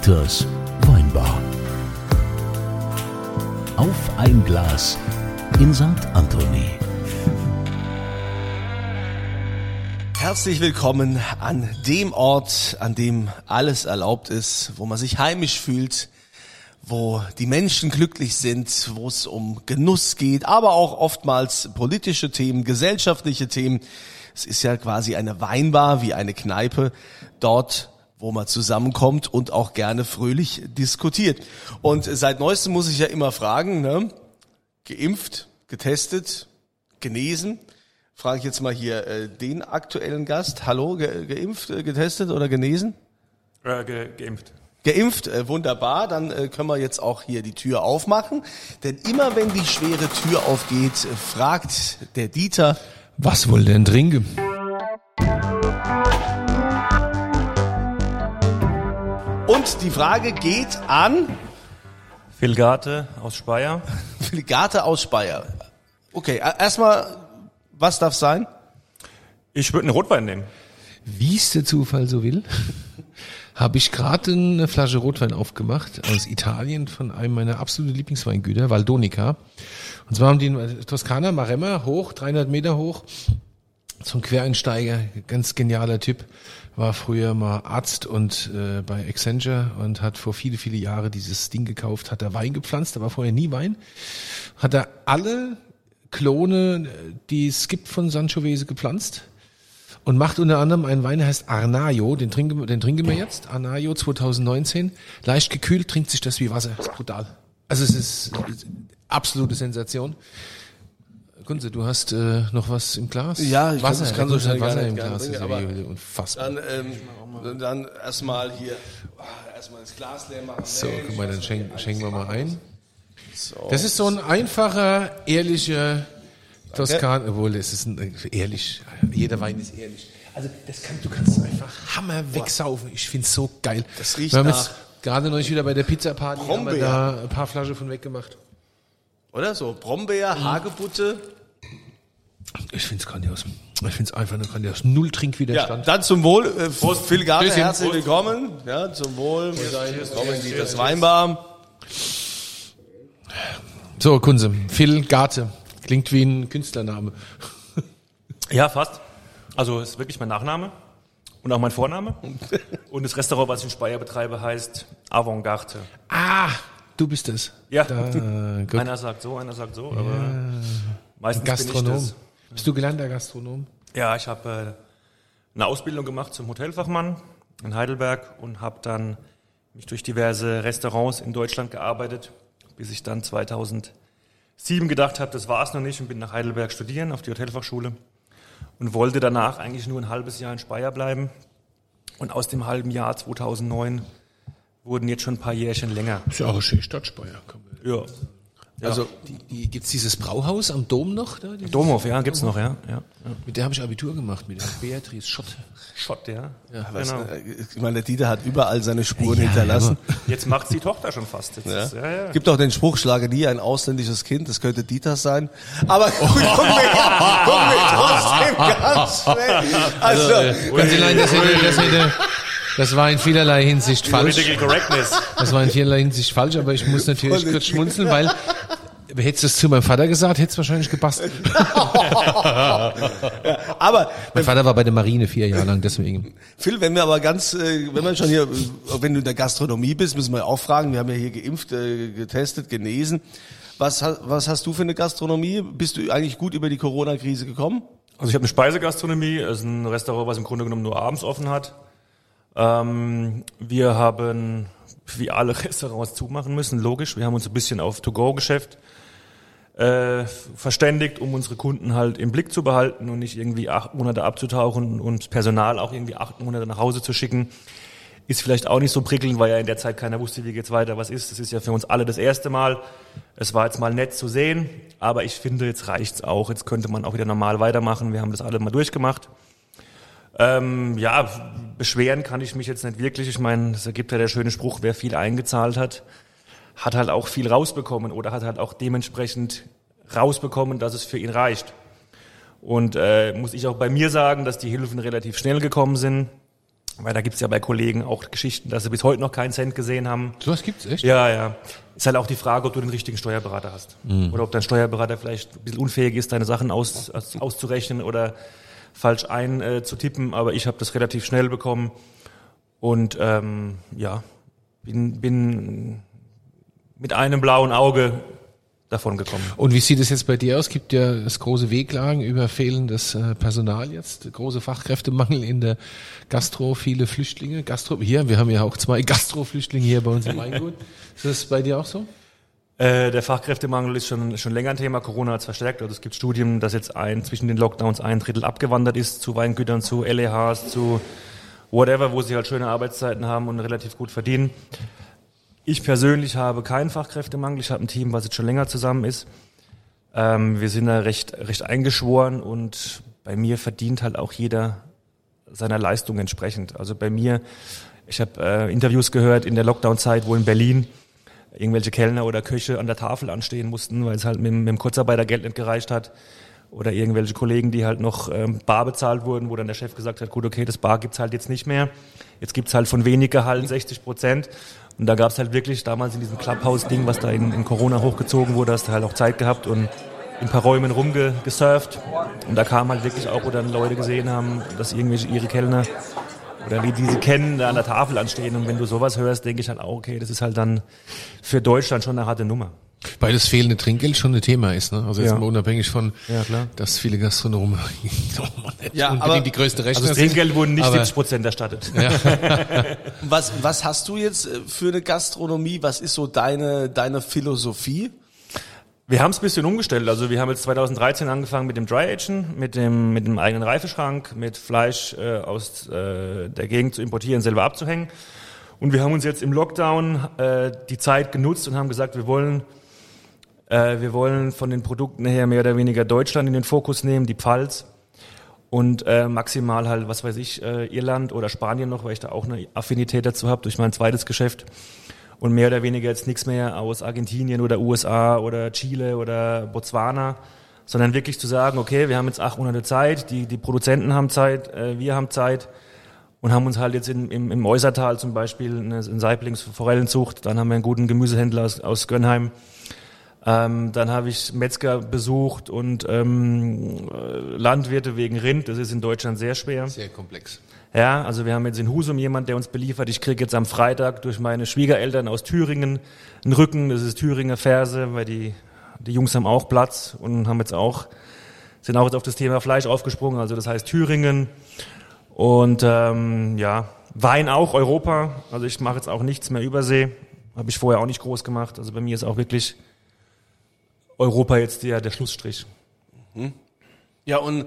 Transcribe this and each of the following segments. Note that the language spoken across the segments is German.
Dieters Weinbar. Auf ein Glas in St. Anthony. Herzlich willkommen an dem Ort, an dem alles erlaubt ist, wo man sich heimisch fühlt, wo die Menschen glücklich sind, wo es um Genuss geht, aber auch oftmals politische Themen, gesellschaftliche Themen. Es ist ja quasi eine Weinbar wie eine Kneipe. Dort wo man zusammenkommt und auch gerne fröhlich diskutiert. Und seit neuestem muss ich ja immer fragen, ne? geimpft, getestet, genesen. Frage ich jetzt mal hier äh, den aktuellen Gast. Hallo, ge geimpft, äh, getestet oder genesen? Äh, ge geimpft. Geimpft, äh, wunderbar. Dann äh, können wir jetzt auch hier die Tür aufmachen. Denn immer wenn die schwere Tür aufgeht, äh, fragt der Dieter, was wohl denn trinken? Und die Frage geht an Filgate aus Speyer. Filgate aus Speyer. Okay, e- erstmal, was darf sein? Ich würde einen Rotwein nehmen. Wie es der Zufall so will, habe ich gerade eine Flasche Rotwein aufgemacht aus Italien von einem meiner absoluten Lieblingsweingüter, Valdonica. Und zwar haben die in Toskana, Maremma, hoch, 300 Meter hoch, zum Quereinsteiger, ganz genialer Typ war früher mal Arzt und äh, bei Accenture und hat vor viele, viele Jahre dieses Ding gekauft, hat er Wein gepflanzt, war vorher nie Wein. Hat er alle Klone, die es gibt von Sanchovese gepflanzt und macht unter anderem einen Wein, der heißt Arnaio, den trinken, den trinken wir jetzt, Arnaio 2019. Leicht gekühlt, trinkt sich das wie Wasser, ist brutal. Also es ist absolute Sensation. Kunze, du hast äh, noch was im Glas? Ja, ich Wasser, kann, kann so schnell Wasser im Glas. bringen, ist aber unfassbar. dann, ähm, dann erstmal hier, erstmal das Glas leer machen. So, Mensch, guck mal, dann schenken, schenken wir mal ein. So. Das ist so ein einfacher, ehrlicher Toskan, obwohl es ist ein, äh, ehrlich, jeder Wein ist ehrlich. Also das kann, du kannst es einfach Hammer wegsaufen. Ich find's so geil. Das riecht Wir haben nach gerade neulich wieder bei der Pizza Party haben wir da ein paar Flaschen von weggemacht. Oder so, Brombeer, Hagebutte. Ich find's grandios. Ich find's einfach nur grandios. Null Ja, Trinkwiderstand. dann zum Wohl, äh, Phil Garter, Stößchen. herzlich willkommen. Ja, zum Wohl, willkommen in das Weinbar. So, Kunze, Phil Garte. Klingt wie ein Künstlername. Ja, fast. Also ist wirklich mein Nachname und auch mein Vorname. Und das Restaurant, was ich in Speyer betreibe, heißt Avantgarde. Ah, du bist es. Ja. Da, gut. Einer sagt so, einer sagt so, aber meistens Gastronom. bin ich das. Bist du gelernter Gastronom? Ja, ich habe äh, eine Ausbildung gemacht zum Hotelfachmann in Heidelberg und habe dann mich durch diverse Restaurants in Deutschland gearbeitet, bis ich dann 2007 gedacht habe, das war's noch nicht und bin nach Heidelberg studieren auf die Hotelfachschule und wollte danach eigentlich nur ein halbes Jahr in Speyer bleiben. Und aus dem halben Jahr 2009 wurden jetzt schon ein paar Jährchen länger. Ist ja auch eine schöne Stadt, Speyer. Ja. Also, die, die, gibt's dieses Brauhaus am Dom noch? Da, Domhof, ja, gibt's noch, ja. ja. ja. Mit der habe ich Abitur gemacht, mit der Beatrice Schott. Schott, ja. Was, genau. äh, ich meine, der Dieter hat überall seine Spuren hinterlassen. Jetzt macht's die Tochter schon fast. Jetzt Ja. ist- ja, ja. Gibt auch den Spruch, schlage nie ein ausländisches Kind, das könnte Dieter sein. Aber gut, gucken wir, gucken wir trotzdem ganz schnell. Also, Können Sie leiden, das, war in vielerlei Hinsicht falsch. Political Correctness. Das war in vielerlei Hinsicht falsch, aber ich muss natürlich kurz schmunzeln, weil hättest du es zu meinem Vater gesagt, hätte es wahrscheinlich gepasst. aber Mein Vater war bei der Marine vier Jahre lang, deswegen. Phil, wenn wir aber ganz, äh, wenn wir schon hier, wenn du in der Gastronomie bist, müssen wir auch fragen, wir haben ja hier geimpft, äh, getestet, genesen. Was, was hast du für eine Gastronomie? Bist du eigentlich gut über die Corona-Krise gekommen? Also ich habe eine Speisegastronomie, das ist ein Restaurant, was im Grunde genommen nur abends offen hat. Ähm, wir haben, wie alle Restaurants, zumachen müssen, logisch. Wir haben uns ein bisschen auf To-Go-Geschäft äh, verständigt, um unsere Kunden halt im Blick zu behalten und nicht irgendwie acht Monate abzutauchen und Personal auch irgendwie acht Monate nach Hause zu schicken. Ist vielleicht auch nicht so prickelnd, weil ja in der Zeit keiner wusste, wie geht's weiter, was ist. Das ist ja für uns alle das erste Mal. Es war jetzt mal nett zu sehen, aber ich finde, jetzt reicht's auch. Jetzt könnte man auch wieder normal weitermachen. Wir haben das alle mal durchgemacht. Ähm, ja, beschweren kann ich mich jetzt nicht wirklich. Ich meine, es gibt ja der schöne Spruch, wer viel eingezahlt hat, hat halt auch viel rausbekommen oder hat halt auch dementsprechend rausbekommen, dass es für ihn reicht. Und äh, muss ich auch bei mir sagen, dass die Hilfen relativ schnell gekommen sind. Weil da gibt's ja bei Kollegen auch Geschichten, dass sie bis heute noch keinen Cent gesehen haben. Sowas gibt's echt? Ja, ja. Ist halt auch die Frage, ob du den richtigen Steuerberater hast. Mhm. Oder ob dein Steuerberater vielleicht ein bisschen unfähig ist, deine Sachen aus, aus, auszurechnen oder falsch einzutippen. Aber ich habe das relativ schnell bekommen. Und ähm, ja, bin, bin mit einem blauen Auge davon gekommen. Und wie sieht es jetzt bei dir aus? Gibt ja das große Wehklagen über fehlendes äh, Personal jetzt, große Fachkräftemangel in der Gastro, viele Flüchtlinge. Gastro, hier, wir haben ja auch zwei Gastro-Flüchtlinge hier bei uns im Weingut. Ist das bei dir auch so? Äh, der Fachkräftemangel ist schon, schon länger ein Thema. Corona hat es verstärkt. Also es gibt Studien, dass jetzt ein, zwischen den Lockdowns ein Drittel abgewandert ist zu Weingütern, zu LEHs, zu whatever, wo sie halt schöne Arbeitszeiten haben und relativ gut verdienen. Ich persönlich habe keinen Fachkräftemangel. Ich habe ein Team, was jetzt schon länger zusammen ist. Ähm, wir sind da recht, recht eingeschworen und bei mir verdient halt auch jeder seiner Leistung entsprechend. Also bei mir, ich habe äh, Interviews gehört in der Lockdown-Zeit, wo in Berlin irgendwelche Kellner oder Köche an der Tafel anstehen mussten, weil es halt mit, mit dem Kurzarbeitergeld nicht gereicht hat. Oder irgendwelche Kollegen, die halt noch ähm, bar bezahlt wurden, wo dann der Chef gesagt hat, gut, okay, das Bar gibt's halt jetzt nicht mehr. Jetzt gibt's halt von wenig Gehalt 60 Prozent. Und da gab's halt wirklich damals in diesem Clubhouse-Ding, was da in, in Corona hochgezogen wurde, hast du halt auch Zeit gehabt und in ein paar Räumen rumgesurft. Und da kamen halt wirklich auch, wo dann Leute gesehen haben, dass irgendwelche ihre Kellner oder wie die sie kennen, da an der Tafel anstehen. Und wenn du sowas hörst, denke ich halt auch, okay, das ist halt dann für Deutschland schon eine harte Nummer. Weil das fehlende Trinkgeld schon ein Thema ist, ne? Also jetzt Ja. mal unabhängig von, Ja, klar. dass viele Gastronomen nicht Ja, unbedingt aber- die größte Also Rechner das. Trinkgeld wurden nicht aber- 70 Prozent erstattet. Was, was hast du jetzt äh, für eine Gastronomie? Was ist so deine, deine Philosophie? Wir haben es ein bisschen umgestellt. Also wir haben jetzt 2013 angefangen mit dem Dry Agen, mit dem, mit dem eigenen Reifeschrank, mit Fleisch äh, aus äh, der Gegend zu importieren, selber abzuhängen. Und wir haben uns jetzt im Lockdown äh, die Zeit genutzt und haben gesagt, wir wollen, äh, wir wollen von den Produkten her mehr oder weniger Deutschland in den Fokus nehmen, die Pfalz. Und äh, maximal halt, was weiß ich, äh, Irland oder Spanien noch, weil ich da auch eine Affinität dazu habe durch mein zweites Geschäft. Und mehr oder weniger jetzt nichts mehr aus Argentinien oder USA oder Chile oder Botswana, sondern wirklich zu sagen, okay, wir haben jetzt acht Monate Zeit, die, die Produzenten haben Zeit, äh, wir haben Zeit und haben uns halt jetzt in, im, im Äußertal zum Beispiel eine, eine Saiblings Forellenzucht, dann haben wir einen guten Gemüsehändler aus, aus Gönnheim, ähm, dann habe ich Metzger besucht und ähm, äh, Landwirte wegen Rind, das ist in Deutschland sehr schwer. Sehr komplex. Ja, also wir haben jetzt in Husum jemand, der uns beliefert. Ich kriege jetzt am Freitag durch meine Schwiegereltern aus Thüringen einen Rücken. Das ist Thüringer Ferse, weil die, die Jungs haben auch Platz und haben jetzt auch, sind auch jetzt auf das Thema Fleisch aufgesprungen. Also das heißt Thüringen. Und ähm, ja, Wein auch, Europa. Also ich mache jetzt auch nichts mehr Übersee. Habe ich vorher auch nicht groß gemacht. Also bei mir ist auch wirklich Europa jetzt der, der Schlussstrich. Ja, und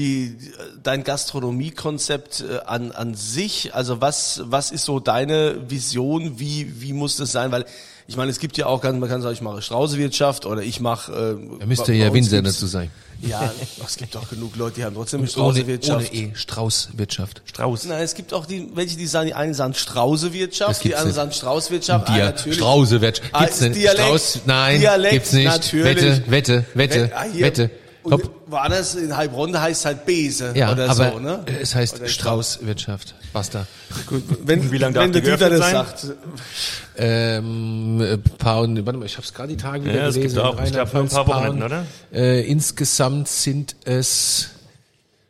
die, dein Gastronomiekonzept äh, an, an sich, also was, was ist so deine Vision, wie, wie muss das sein? Weil ich meine, es gibt ja auch, ganz- man kann sagen, ich mache Straußewirtschaft oder ich mache... Äh, Da müsste ja Winzer gibt's- dazu sein. Ja, es gibt auch genug Leute, die haben trotzdem eine Ohne, Straußewirtschaft. E, Straußwirtschaft. Strauß. Nein, es gibt auch die, welche, die sagen, die einen sagen Straußewirtschaft, die anderen sagen Straußwirtschaft. Ah, Dia, natürlich. Straußewirtschaft. Ah, Gibt's denn Dialekt. Strauß? Nein, Dialekt, gibt's nicht. natürlich. Wette, Wette, Wette, Ah. Wette. Und Hopp. woanders in Heilbronn heißt es halt Bese Ja, oder aber so, ne? es heißt Straußwirtschaft. Basta. Gut, wenn, Wie lange darf wenn die der Dieter das sein? sagt. Ähm, äh, paar, warte mal, ich habe es gerade die Tage wieder Ja, es gelesen. gibt auch, ich glaube, ein paar Wochenenden, oder? Äh, insgesamt sind es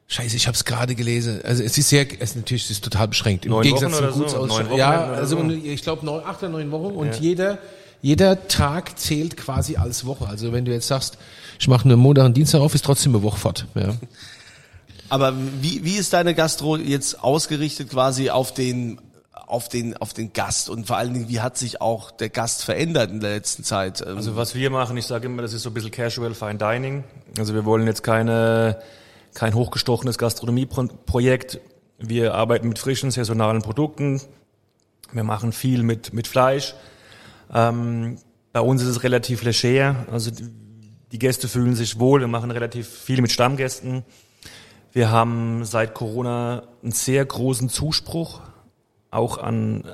Scheiße, ich habe es gerade gelesen. Also es ist sehr, es natürlich es ist total beschränkt. Im Neun Gegensatz Wochen oder zum so? Gutsausschau. Neun Ja, also so? ich glaube neun, acht oder neun Wochen und jeder jeder Tag zählt quasi als Woche. Also wenn du jetzt sagst, ich mache einen Montag und Dienstag auf, ist trotzdem eine Woche fort. Ja. Aber wie, wie ist deine Gastro jetzt ausgerichtet quasi auf den, auf den, auf den Gast? Und vor allen Dingen, wie hat sich auch der Gast verändert in der letzten Zeit? Ähm, Also was wir machen, ich sage immer, das ist so ein bisschen Casual Fine Dining. Also wir wollen jetzt keine, kein hochgestochenes Gastronomieprojekt. Wir arbeiten mit frischen, saisonalen Produkten. Wir machen viel mit, mit Fleisch. Ähm, bei uns ist es relativ leger. Also die, die Gäste fühlen sich wohl. Wir machen relativ viel mit Stammgästen. Wir haben seit Corona einen sehr großen Zuspruch, auch an,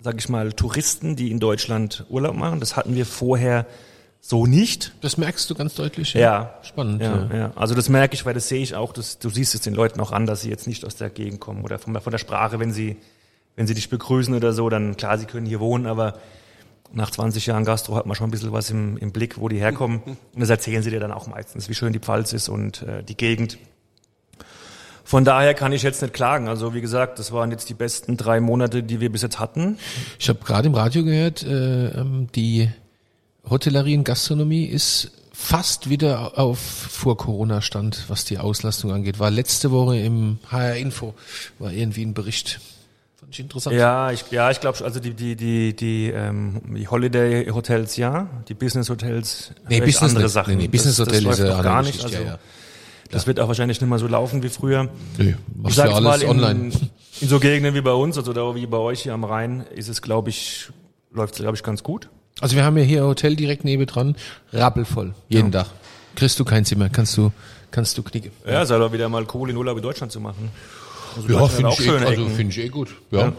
sag ich mal, Touristen, die in Deutschland Urlaub machen. Das hatten wir vorher so nicht. Das merkst du ganz deutlich. Ja. Spannend. Ja, Ja. ja. Also das merke ich, weil das sehe ich auch, dass, du siehst es den Leuten auch an, dass sie jetzt nicht aus der Gegend kommen oder von, der- von der Sprache, wenn sie, wenn sie dich begrüßen oder so, dann klar, sie können hier wohnen, aber nach 20 Jahren Gastro hat man schon ein bisschen was im, im Blick, wo die herkommen. Und das erzählen sie dir dann auch meistens, wie schön die Pfalz ist und äh, die Gegend. Von daher kann ich jetzt nicht klagen. Also wie gesagt, das waren jetzt die besten drei Monate, die wir bis jetzt hatten. Ich habe gerade im Radio gehört, äh, ähm, die Hotellerie und Gastronomie ist fast wieder auf vor Corona Stand, was die Auslastung angeht. War letzte Woche im HR Info war irgendwie ein Bericht. Interessant. Ja, ich, ja, ich glaube, also die, die, die, die, ähm, die Holiday Hotels ja, die Business Hotels Nee, Business andere nicht. Sachen. Nee, nee, Business das, Hotel das ist läuft gar andere nicht. Also, ja, ja. Das wird auch wahrscheinlich nicht mehr so laufen wie früher. Nö, Ich machst sag ja jetzt mal, in, online. in so Gegenden wie bei uns, also da wie bei euch hier am Rhein, ist es, glaube ich, läuft es, glaube ich, ganz gut. Also wir haben ja hier ein Hotel direkt nebendran, rappelvoll, jeden Tag. Kriegst du kein Zimmer, kannst du, kannst du knicken. Ja, sei doch wieder mal cool in Urlaub in Deutschland zu machen. Also Ja, finde ich, eh, also finde ich eh gut. Ja.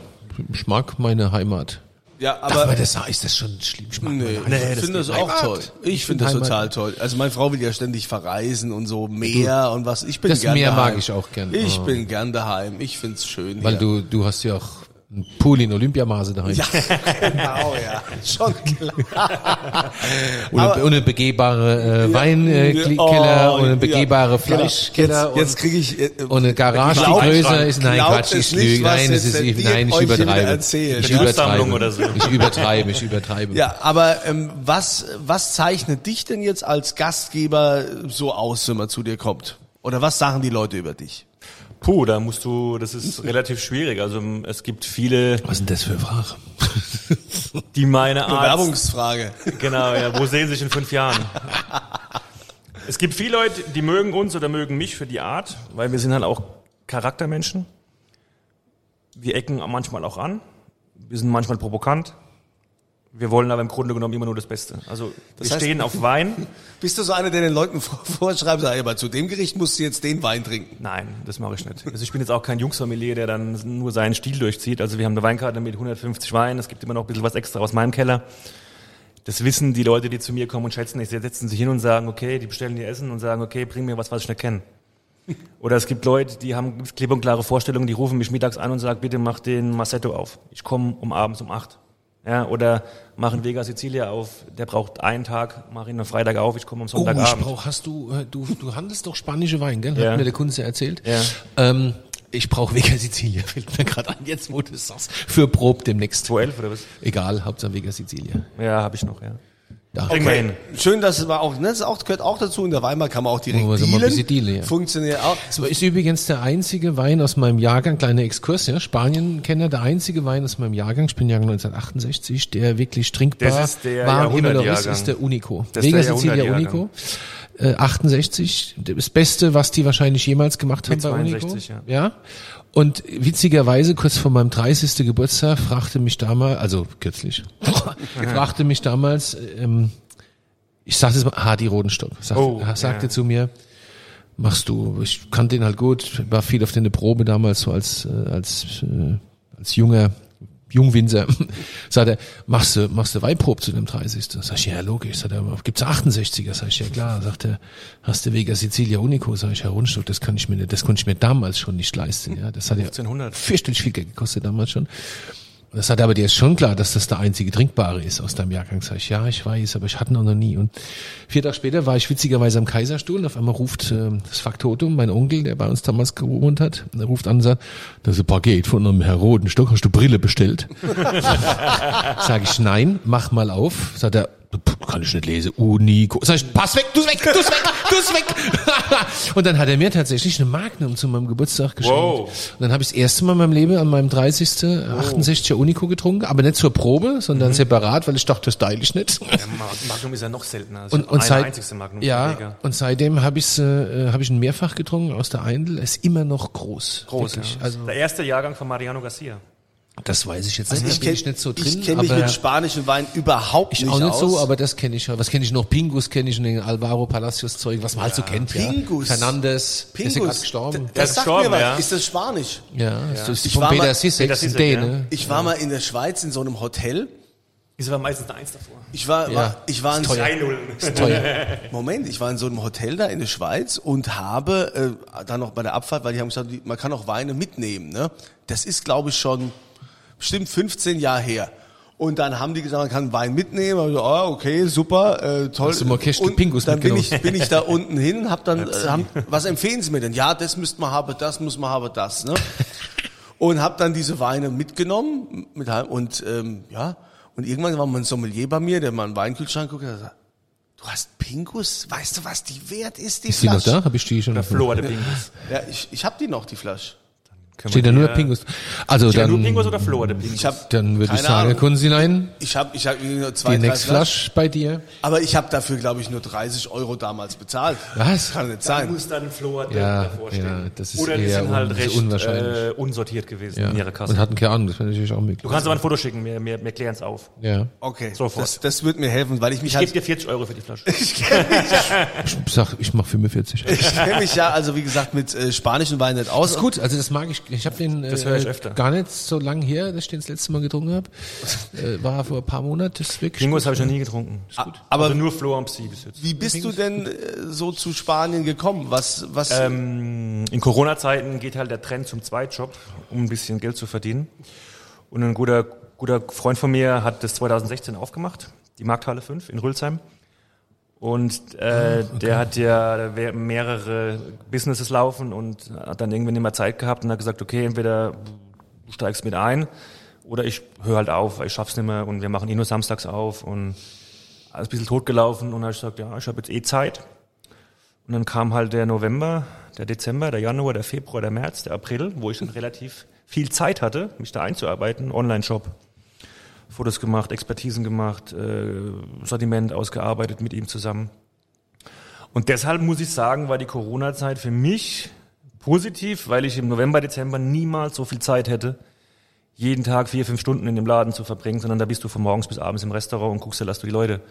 Ich mag meine Heimat. Ja, Aber, aber das ist das schon schlimm. Ich mag Nee, meine ich finde das auch Heimat. toll. Ich finde das Heimat. total toll. Also meine Frau will ja ständig verreisen und so Meer und was. Ich bin Das gern Meer daheim. mag ich auch gern. Ich Oh. bin gern daheim. Ich find's schön. Weil hier. du, du hast ja auch einen Pool in Olympiamaße daheim. Ja, genau, ja. Schon klar. Und eine, und eine begehbare äh, Weinkeller Oh, und eine begehbare ja. Fleischkeller Jetzt, jetzt kriege ich. äh, und, und eine Garage, die größer ist. Nein, Quatsch, es ich lüge. Nein, jetzt ist, ich, nein, ich übertreibe. Ich übertreibe. oder so. Ich übertreibe, ich übertreibe. Ja, aber ähm, was, was zeichnet dich denn jetzt als Gastgeber so aus, wenn man zu dir kommt? Oder was sagen die Leute über dich? Puh, da musst du, das ist relativ schwierig. Also es gibt viele, Was sind das für Fragen? die meine Art Bewerbungsfrage. Genau, ja. Wo sehen Sie sich in fünf Jahren? Es gibt viele Leute, die mögen uns oder mögen mich für die Art, weil wir sind halt auch Charaktermenschen. Wir ecken manchmal auch an. Wir sind manchmal provokant. Wir wollen aber im Grunde genommen immer nur das Beste. Also wir heißt- stehen auf Wein. Bist du so einer, der den Leuten vor- vorschreibt, sag, aber zu dem Gericht musst du jetzt den Wein trinken? Nein, das mache ich nicht. Also ich bin jetzt auch kein Jungsfamilier, der dann nur seinen Stil durchzieht. Also wir haben eine Weinkarte mit 150 Weinen. Es gibt immer noch ein bisschen was extra aus meinem Keller. Das wissen die Leute, die zu mir kommen und schätzen. Sie setzen sich hin und sagen, okay, die bestellen ihr Essen und sagen, okay, bring mir was, was ich nicht kenne. Oder es gibt Leute, die haben klipp und klare Vorstellungen, die rufen mich mittags an und sagen, bitte mach den Massetto auf. Ich komme um abends um acht. Ja, oder machen Vega Sicilia auf, der braucht einen Tag, mach ihn am Freitag auf, ich komme am Oh, ich Sonntagabend. brauch, hast du, äh, du, du handelst doch spanische Wein, gell? Ja. Hat mir der Kunze erzählt. Ja. Ähm, ich brauche Vega Sicilia, fällt mir gerade an, jetzt wo du es sagst. Für Prob demnächst. 211 oder was? Egal, Hauptsache Vega Sicilia. Ja, habe ich noch, ja. Da. Kriegen wir hin. Schön, dass es war auch, ne, das auch, gehört auch dazu. In der Weimar kann man auch direkt also ein dealen. bisschen dealen, ja. Funktioniert auch. Das ist übrigens der einzige Wein aus meinem Jahrgang, kleiner Exkurs, ja, Spanien-Kenner, der einzige Wein aus meinem Jahrgang, ich bin Jahrgang 1968, der wirklich trinkbar Das ist der war immer noch ist, der Unico. Das ist Vega der Sicilia. Unico. Äh, 68, das Beste, was die wahrscheinlich jemals gemacht haben Mit bei 62, Unico. ja. ja. Und witzigerweise, kurz vor meinem 30. Geburtstag, fragte mich damals, also kürzlich, fragte mich damals, ähm, ich sagte es mal, Hardy Rodenstock, sagte, Oh, sagte ja. zu mir, machst du, ich kannte ihn halt gut, war viel auf der Probe damals so als, äh, als, äh, als junger Jungwinzer, sagt er, machst du, machst du Weinprobe zu dem 30. Sag ich, ja, logisch. Sagt er, gibt's 68er? Sag ich, ja klar. Sagt er, hast du Vega Sicilia Unico? Sag ich, Herr Rundstock, das kann ich mir nicht, das konnte ich mir damals schon nicht leisten, ja. Das hat ja 1500. fürchterlich viel Geld gekostet damals schon. Und das hat aber dir ist schon klar, dass das der einzige Trinkbare ist aus deinem Jahrgang. Sag ich, ja, ich weiß, aber ich hatte noch nie. Und vier Tage später war ich witzigerweise am Kaiserstuhl und auf einmal ruft äh, das Faktotum, mein Onkel, der bei uns damals gewohnt hat, der ruft an und sagt, das ist ein Paket von einem Herr Rodenstock, hast du Brille bestellt? Sag ich, nein, mach mal auf. Sagt er, "Puh, kann ich nicht lesen. Unico. Sag ich, pass weg, du's weg, du's weg, du's weg. und dann hat er mir tatsächlich eine Magnum zu meinem Geburtstag geschenkt. Wow. Und dann habe ich das erste Mal in meinem Leben an meinem 30. 68er Unico getrunken, aber nicht zur Probe, sondern separat, weil ich dachte, das teile ich nicht. Ma- Magnum ist ja noch seltener. Also Und, und seit, einzigste Magnum. ja, und seitdem habe ich äh, habe ich ihn mehrfach getrunken aus der Eindel. Er ist immer noch groß. Groß, wirklich. ja. Also Der erste Jahrgang von Mariano Garcia. Das weiß ich jetzt Also nicht. ich kenn- ich nicht so drin. Ich kenne mich mit spanischen Wein überhaupt ich nicht auch nicht aus. so, aber das kenne ich ja. Was kenne ich noch? Pingus kenne ich, und den Alvaro Palacios Zeug, was man halt so kennt. Pingus. Ja. Fernandes, der ist ja gerade gestorben. d- Der Das ist sagt mir gestorben, was. ja. Ist das Spanisch? ja, das ist Ich von war Peter mal- Sissek, Peter ein Sissek, Däne. ja. Ich war mal in der Schweiz in so einem Hotel Ist aber meistens eine Eins davor. Ich war, Ja, war ich war in, 3-0. Teuer. Moment, ich war in so einem Hotel da in der Schweiz und habe äh, dann noch bei der Abfahrt, weil die haben gesagt, man kann auch Weine mitnehmen. Ne? Das ist, glaube ich, schon bestimmt 15 Jahre her. Und dann haben die gesagt, man kann Wein mitnehmen. Also, ah, okay, super, äh, toll. Hast du mal Kästchen und Pingus dann bin ich, bin ich da unten hin, hab dann, äh, haben, was empfehlen Sie mir denn? Ja, das müsste man haben, das muss man haben, das. Ne? Und hab dann diese Weine mitgenommen mit, und ähm, ja. Und irgendwann war mein Sommelier bei mir, der mal einen Weinkühlschrank guckt, der sagt, du hast Pingus? Weißt du, was die wert ist, die Ist die noch Flasche? da? Habe ich die schon? Der Flo der Pingus. Ja, ich, ich hab die noch, die Flasche. Können Steht da nur äh, Pingus? Also Steht da nur dann, Pingus oder Flo der Pingus? Ich hab, dann würde ich keine sagen, Ahnung. Kunzilein, Ich habe ich hab nur zwei, die drei Next Flaschen. Flash bei dir. Aber ich habe dafür, glaube ich, nur 30 Euro damals bezahlt. Was? Kann nicht da sein. muss dann Flo der Ja, davor stehen. ja, das ist Oder die eher sind halt un- recht unwahrscheinlich. äh, unsortiert gewesen Ja. in ihrer Kasse. Und hatten keine Ahnung, das wäre natürlich auch möglich. du kannst aber ein Foto schicken, wir, wir, wir klären es auf. Ja. Okay, Sofort. das, das wird mir helfen, weil ich mich Ich gebe halt, dir 40 Euro für die Flasche. Ich sag, ich mach 45. ich kenne mich ja, also wie gesagt, mit äh, spanischen Wein nicht aus. ist gut, also das mag ich. Ich habe den Das äh, höre ich öfter. gar nicht so lang her, dass ich den das letzte Mal getrunken habe. Äh, war vor ein paar Monaten, das ist wirklich Pingus gut. habe ich noch nie getrunken. Ist gut. aber- also nur Flo am Psi bis jetzt. Wie bist du denn äh, so zu Spanien gekommen? Was, was? Ähm, in Corona-Zeiten geht halt der Trend zum Zweitjob, um ein bisschen Geld zu verdienen. Und ein guter, guter Freund von mir hat das 2016 aufgemacht, die Markthalle 5 in Rülsheim. Und äh, der hat ja mehrere Businesses laufen und hat dann irgendwann immer Zeit gehabt und hat gesagt, okay, entweder du steigst mit ein oder ich höre halt auf, weil ich schaff's nicht mehr und wir machen eh nur samstags auf und alles ein bisschen totgelaufen und dann habe ich gesagt, ja, ich habe jetzt eh Zeit. Und dann kam halt der November, der Dezember, der Januar, der Februar, der März, der April, wo ich dann relativ viel Zeit hatte, mich da einzuarbeiten, Online-Shop, Fotos gemacht, Expertisen gemacht, äh, Sortiment ausgearbeitet mit ihm zusammen. Und deshalb muss ich sagen, war die Corona-Zeit für mich positiv, weil ich im November, Dezember niemals so viel Zeit hätte, jeden Tag vier, fünf Stunden in dem Laden zu verbringen, sondern da bist du von morgens bis abends im Restaurant und guckst dir, dass du die Leute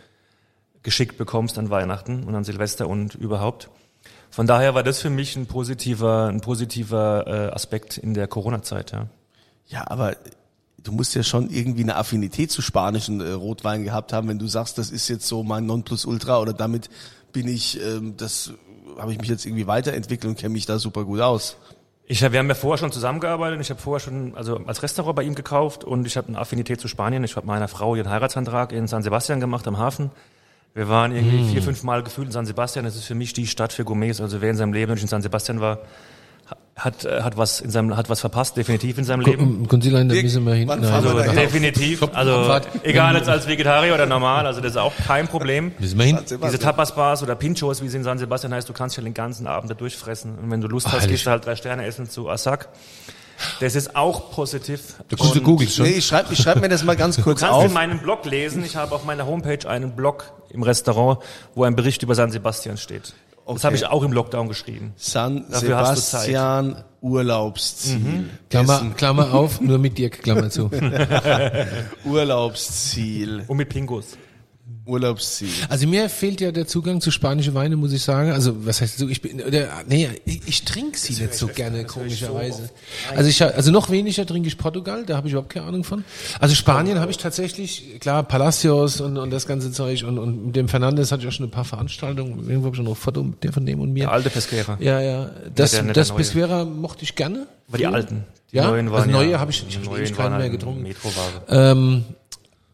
geschickt bekommst an Weihnachten und an Silvester und überhaupt. Von daher war das für mich ein positiver, ein positiver äh, Aspekt in der Corona-Zeit. Ja. ja, aber du musst ja schon irgendwie eine Affinität zu spanischen äh, Rotwein gehabt haben, wenn du sagst, das ist jetzt so mein Nonplusultra oder damit bin ich, ähm, das habe ich mich jetzt irgendwie weiterentwickelt und kenne mich da super gut aus. Ich hab, wir haben ja vorher schon zusammengearbeitet. Ich habe vorher schon also als Restaurant bei ihm gekauft und ich habe eine Affinität zu Spanien. Ich habe meiner Frau ihren Heiratsantrag in San Sebastian gemacht am Hafen. Wir waren irgendwie vier, fünf Mal gefühlt in San Sebastian. Das ist für mich die Stadt für Gourmets. Also wer in seinem Leben nicht in San Sebastian war, hat, äh, hat was in seinem, hat was verpasst, definitiv in seinem Leben. Kunzilein, da Dick, müssen wir hinten. wann fahren Also definitiv. Also egal jetzt als Vegetarier oder normal, also das ist auch kein Problem. Müssen wir hin? Diese Tapas-Bars oder Pinchos, wie sie in San Sebastian heißt, du kannst ja den ganzen Abend da durchfressen. Und wenn du Lust hast, gehst du halt drei Sterne essen zu Asak. Das ist auch positiv. Du, du googelst schon. Nee, ich schreibe ich schreib mir das mal ganz kurz Du kannst auf. in meinem Blog lesen. Ich habe auf meiner Homepage einen Blog im Restaurant, wo ein Bericht über San Sebastian steht. Okay. Das habe ich auch im Lockdown geschrieben. San Dafür hast du Zeit. Sebastian Urlaubsziel. Klammer, Essen. Klammer auf, nur mit Dirk, Klammer zu. Urlaubsziel. Und mit Pingos. Urlaubsziel. Also mir fehlt ja der Zugang zu spanischen Weine, muss ich sagen. Also was heißt so? Ich bin, oder, nee, ich, ich trinke sie nicht so gerne, komischerweise. Also ich, also noch weniger trinke ich Portugal, da habe ich überhaupt keine Ahnung von. Also Spanien habe ich tatsächlich, klar, Palacios und, und das ganze Zeug und, und mit dem Fernandes hatte ich auch schon ein paar Veranstaltungen. Irgendwo habe ich schon noch ein Foto mit der von dem und mir. Der alte Pesquera. Ja, ja. Das, der das. Pesquera mochte ich gerne. Aber die alten. Die Ja? neuen waren Also neue ja, habe ich- ich ewig waren keinen mehr getrunken. Metroware. Ähm,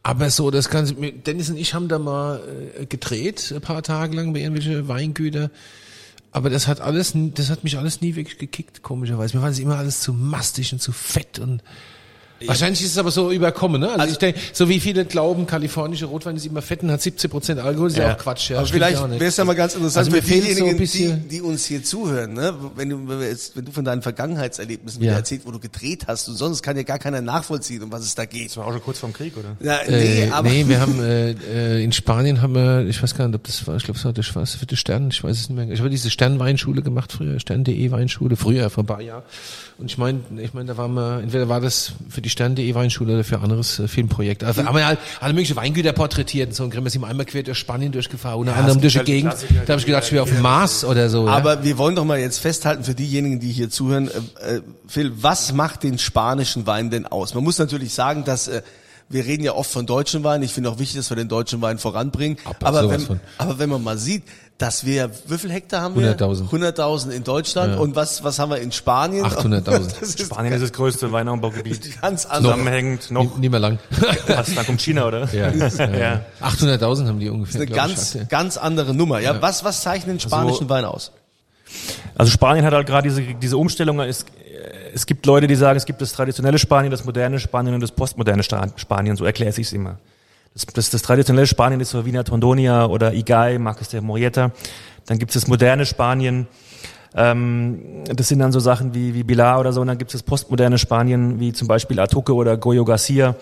aber so, das Ganze, Dennis und ich haben da mal äh, gedreht, ein paar Tage lang bei irgendwelche Weingüter. Aber das hat alles, das hat mich alles nie wirklich gekickt, komischerweise. Mir war das immer alles zu mastig und zu fett und wahrscheinlich ist es aber so überkommen, ne? Also, ich denke, so wie viele glauben, kalifornische Rotwein ist immer fett und hat 17 Prozent Alkohol, ist ja, Ja. auch Quatsch, ja. Aber vielleicht wäre es ja mal ganz interessant Also mir für fehlt so diejenigen, bisschen- die, die uns hier zuhören, ne? wenn, du, wenn, jetzt, wenn du von deinen Vergangenheitserlebnissen Ja. wieder erzählst, wo du gedreht hast und sonst kann ja gar keiner nachvollziehen, um was es da geht. Das war auch schon kurz vorm Krieg, oder? Ja, nee, Äh, aber nee, wir haben äh, äh, in Spanien haben wir, ich weiß gar nicht, ob das war, ich glaube, es war der Schwarze für die Stern, ich weiß es nicht mehr. Ich habe diese Sternweinschule gemacht früher, Stern.de Weinschule, früher, vor ein paar Jahren. Und ich meine, ich meine, da waren wir, entweder war das für die Stern.de Weinschule oder für anderes äh, Filmprojekt. Also haben wir halt alle möglichen Weingüter porträtiert und so, und wir sind einmal quer durch Spanien durchgefahren, unter anderem es durch die halt die Gegend. Klassiker, Da habe ich die gedacht, ich wäre auf dem Mars oder so. ja. Aber wir wollen doch mal jetzt festhalten für diejenigen, die hier zuhören, äh, äh, Phil, was macht den spanischen Wein denn aus? Man muss natürlich sagen, dass äh, wir reden ja oft von deutschen Wein. Ich finde auch wichtig, dass wir den deutschen Wein voranbringen. Aber aber, wenn, von. aber wenn man mal sieht, dass wir, wie viel Hektar haben wir? 100.000. 100.000 in Deutschland. Und was, was haben wir in Spanien? 800.000. Das ist Spanien ist das größte Weinanbaugebiet. ganz anders. Zusammenhängend noch. Nie, nie mehr lang. Was, dann kommt China, oder? Ja. ja. 800.000 haben die ungefähr. Eine glaub ich, ganz, aktuell. ganz andere Nummer. Ja, was, was zeichnet den spanischen Wein aus? Also Spanien hat halt gerade diese, diese Umstellung. Es, es gibt Leute, die sagen, es gibt das traditionelle Spanien, das moderne Spanien und das postmoderne Spanien. So erkläre ich es immer. Das, das, das traditionelle Spanien ist so Wiener Tondonia oder Igay, Marques de Morieta. Dann gibt es das moderne Spanien. Ähm, das sind dann so Sachen wie, wie Bilar oder so. Und dann gibt es das postmoderne Spanien, wie zum Beispiel Atuque oder Goyo Garcia.